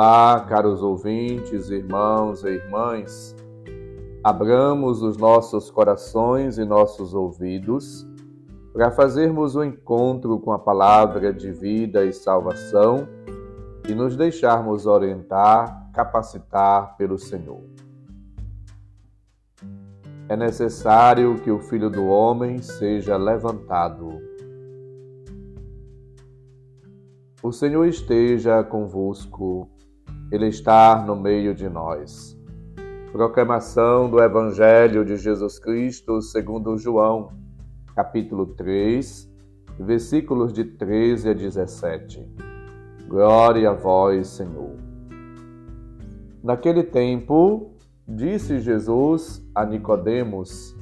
Olá, caros ouvintes, irmãos e irmãs. Abramos os nossos corações e nossos ouvidos para fazermos o um encontro com a palavra de vida e salvação e nos deixarmos orientar, capacitar pelo Senhor. É necessário que o Filho do Homem seja levantado. O Senhor esteja convosco, Ele está no meio de nós. Proclamação do Evangelho de Jesus Cristo segundo João, capítulo 3, versículos de 13 a 17. Glória a vós, Senhor. Naquele tempo, disse Jesus a Nicodemos: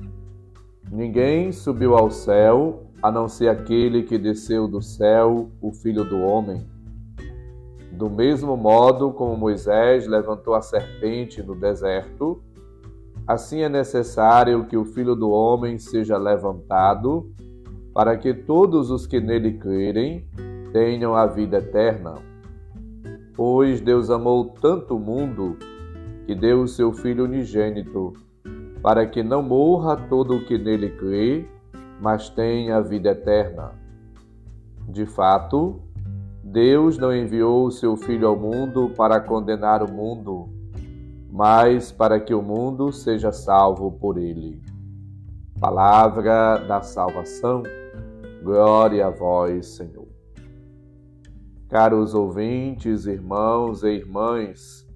Ninguém subiu ao céu a não ser aquele que desceu do céu, o Filho do Homem. Do mesmo modo como Moisés levantou a serpente no deserto, assim é necessário que o Filho do Homem seja levantado, para que todos os que nele crerem tenham a vida eterna. Pois Deus amou tanto o mundo que deu o seu Filho unigênito, para que não morra todo o que nele crê, mas tem a vida eterna. De fato, Deus não enviou o seu Filho ao mundo para condenar o mundo, mas para que o mundo seja salvo por ele. Palavra da salvação, glória a vós, Senhor. Caros ouvintes, irmãos e irmãs,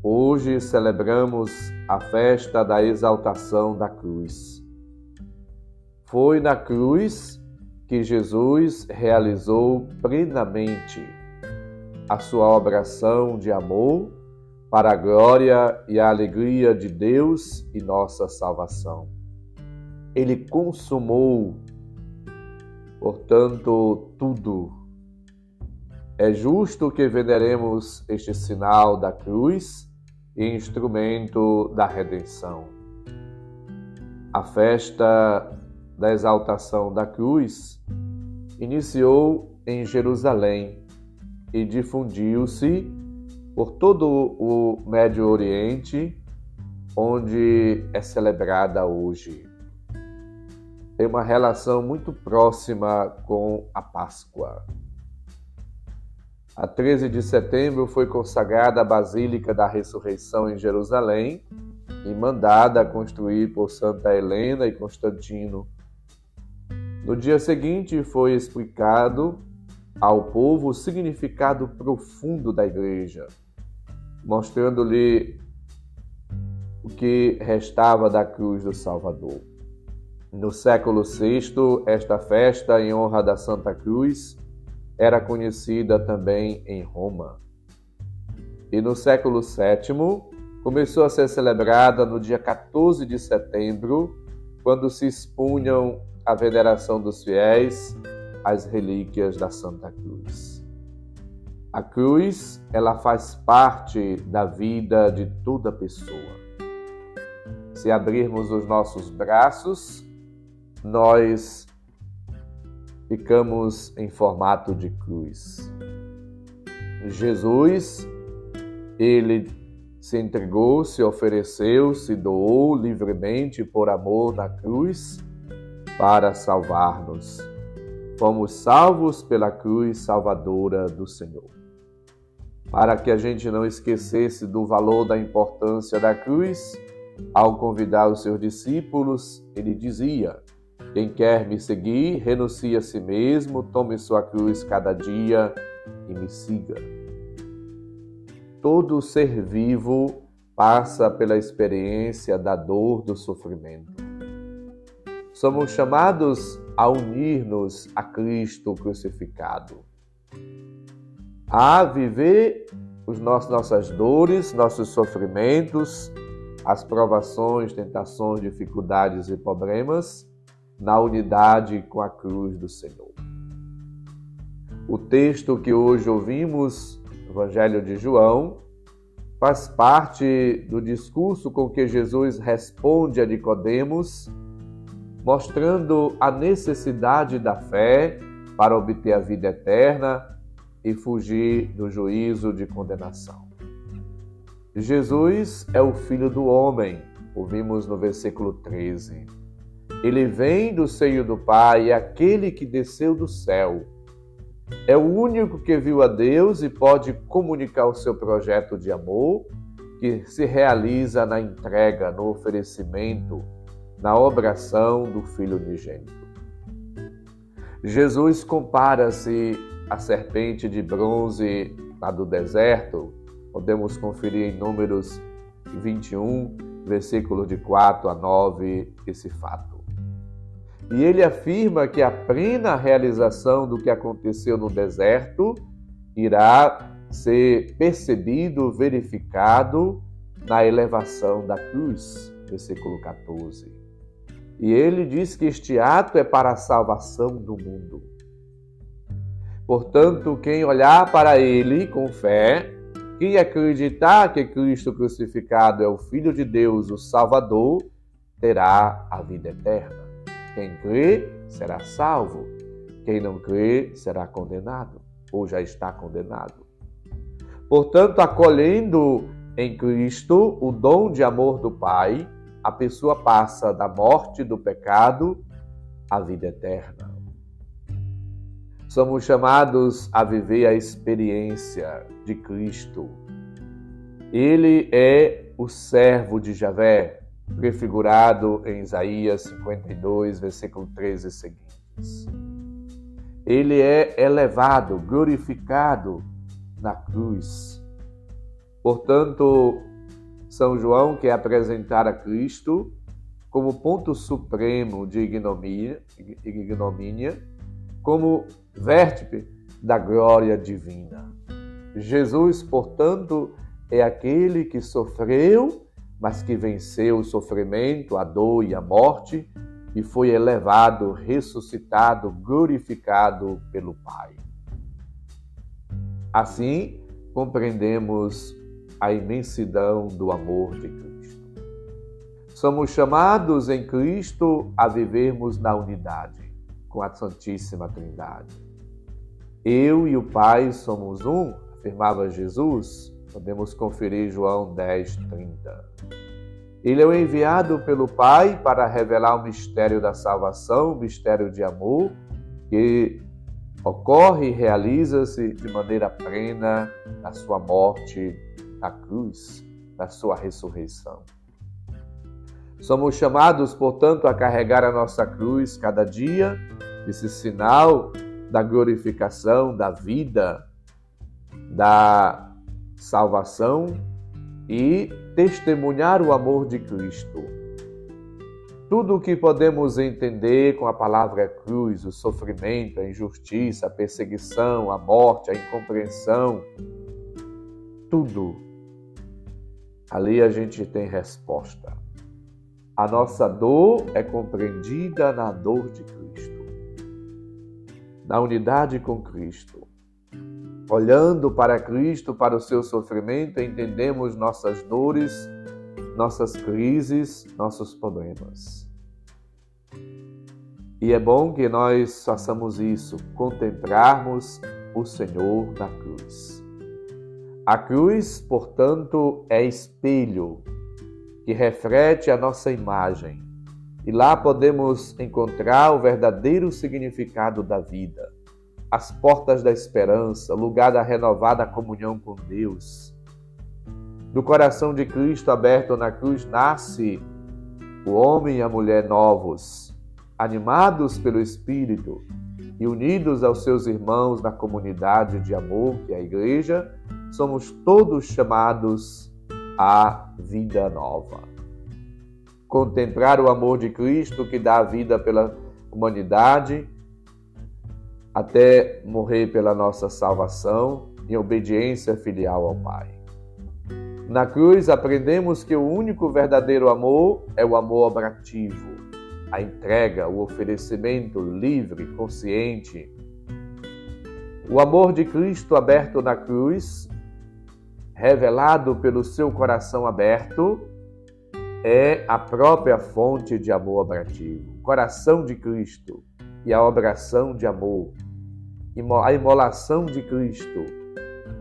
hoje celebramos a festa da exaltação da cruz. Foi na cruz que Jesus realizou plenamente a sua obração de amor para a glória e a alegria de Deus e nossa salvação. Ele consumou, portanto, tudo. É justo que veneremos este sinal da cruz e instrumento da redenção. A festa da exaltação da cruz iniciou em Jerusalém e difundiu-se por todo o Médio Oriente, onde é celebrada hoje. Tem uma relação muito próxima com a Páscoa. A 13 de setembro foi consagrada a Basílica da Ressurreição em Jerusalém e mandada construir por Santa Helena e Constantino no dia seguinte foi explicado ao povo o significado profundo da igreja, mostrando-lhe o que restava da cruz do Salvador. No século VI, esta festa em honra da Santa Cruz era conhecida também em Roma. E no século VII, começou a ser celebrada no dia 14 de setembro, quando se expunham a veneração dos fiéis às relíquias da Santa Cruz. A cruz, ela faz parte da vida de toda pessoa. Se abrirmos os nossos braços, nós ficamos em formato de cruz. Jesus, ele se entregou, se ofereceu, se doou livremente por amor na cruz para salvar-nos. Fomos salvos pela cruz salvadora do Senhor. Para que a gente não esquecesse do valor da importância da cruz, ao convidar os seus discípulos, ele dizia: Quem quer me seguir, renuncie a si mesmo, tome sua cruz cada dia e me siga. Todo ser vivo passa pela experiência da dor do sofrimento somos chamados a unir-nos a Cristo crucificado, a viver os nossos, nossas dores, nossos sofrimentos, as provações, tentações, dificuldades e problemas na unidade com a cruz do Senhor. O texto que hoje ouvimos, Evangelho de João, faz parte do discurso com que Jesus responde a Nicodemos mostrando a necessidade da fé para obter a vida eterna e fugir do juízo de condenação. Jesus é o Filho do Homem, ouvimos no versículo 13. Ele vem do seio do Pai, aquele que desceu do céu. É o único que viu a Deus e pode comunicar o seu projeto de amor, que se realiza na entrega, no oferecimento, na obração do Filho unigênito. Jesus compara-se à serpente de bronze lá do deserto, podemos conferir em Números 21, versículo de 4 a 9, esse fato. E ele afirma que a plena realização do que aconteceu no deserto irá ser percebido, verificado na elevação da cruz, versículo 14. E ele diz que este ato é para a salvação do mundo. Portanto, quem olhar para ele com fé quem acreditar que Cristo crucificado é o Filho de Deus, o Salvador, terá a vida eterna. Quem crê será salvo. Quem não crê será condenado, ou já está condenado. Portanto, acolhendo em Cristo o dom de amor do Pai, a pessoa passa da morte do pecado à vida eterna. Somos chamados a viver a experiência de Cristo. Ele é o servo de Javé, prefigurado em Isaías 52, versículo 13 e seguintes. Ele é elevado, glorificado na cruz. Portanto, São João quer apresentar a Cristo como ponto supremo de ignomínia, ignomínia como vértice da glória divina. Jesus, portanto, é aquele que sofreu, mas que venceu o sofrimento, a dor e a morte e foi elevado, ressuscitado, glorificado pelo Pai. Assim, compreendemos a imensidão do amor de Cristo. Somos chamados em Cristo a vivermos na unidade com a Santíssima Trindade. Eu e o Pai somos um, afirmava Jesus. Podemos conferir João 10, 30. Ele é o enviado pelo Pai para revelar o mistério da salvação, o mistério de amor, que ocorre e realiza-se de maneira plena na sua morte na cruz, na sua ressurreição. Somos chamados, portanto, a carregar a nossa cruz cada dia esse sinal da glorificação, da vida, da salvação e testemunhar o amor de Cristo. Tudo o que podemos entender com a palavra cruz, o sofrimento, a injustiça, a perseguição, a morte, a incompreensão, tudo, ali a gente tem resposta. A nossa dor é compreendida na dor de Cristo na unidade com Cristo. Olhando para Cristo, para o seu sofrimento, entendemos nossas dores, nossas crises, nossos problemas. E é bom que nós façamos isso, contemplarmos o Senhor na cruz. A cruz, portanto, é espelho que reflete a nossa imagem e lá podemos encontrar o verdadeiro significado da vida, as portas da esperança, lugar da renovada comunhão com Deus. Do coração de Cristo aberto na cruz nasce o homem e a mulher novos, animados pelo Espírito e unidos aos seus irmãos na comunidade de amor que é a Igreja, somos todos chamados à vida nova contemplar o amor de Cristo que dá a vida pela humanidade até morrer pela nossa salvação em obediência filial ao Pai. Na cruz aprendemos que o único verdadeiro amor é o amor obrativo, a entrega, o oferecimento livre, consciente. O amor de Cristo aberto na cruz, revelado pelo seu coração aberto, é a própria fonte de amor abrativo, coração de Cristo e a obração de amor. a imolação de Cristo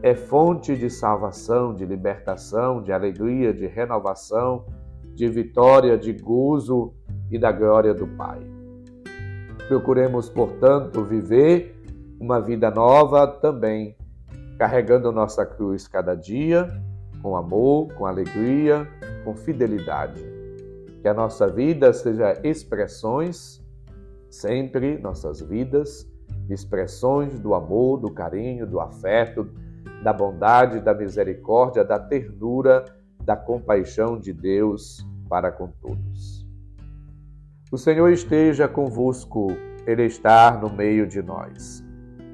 é fonte de salvação, de libertação, de alegria, de renovação, de vitória, de gozo e da glória do Pai. Procuremos, portanto, viver uma vida nova também, carregando nossa cruz cada dia, com amor, com alegria, com fidelidade. Que a nossa vida seja expressões, sempre nossas vidas, expressões do amor, do carinho, do afeto, da bondade, da misericórdia, da ternura, da compaixão de Deus para com todos. O Senhor esteja convosco, Ele está no meio de nós.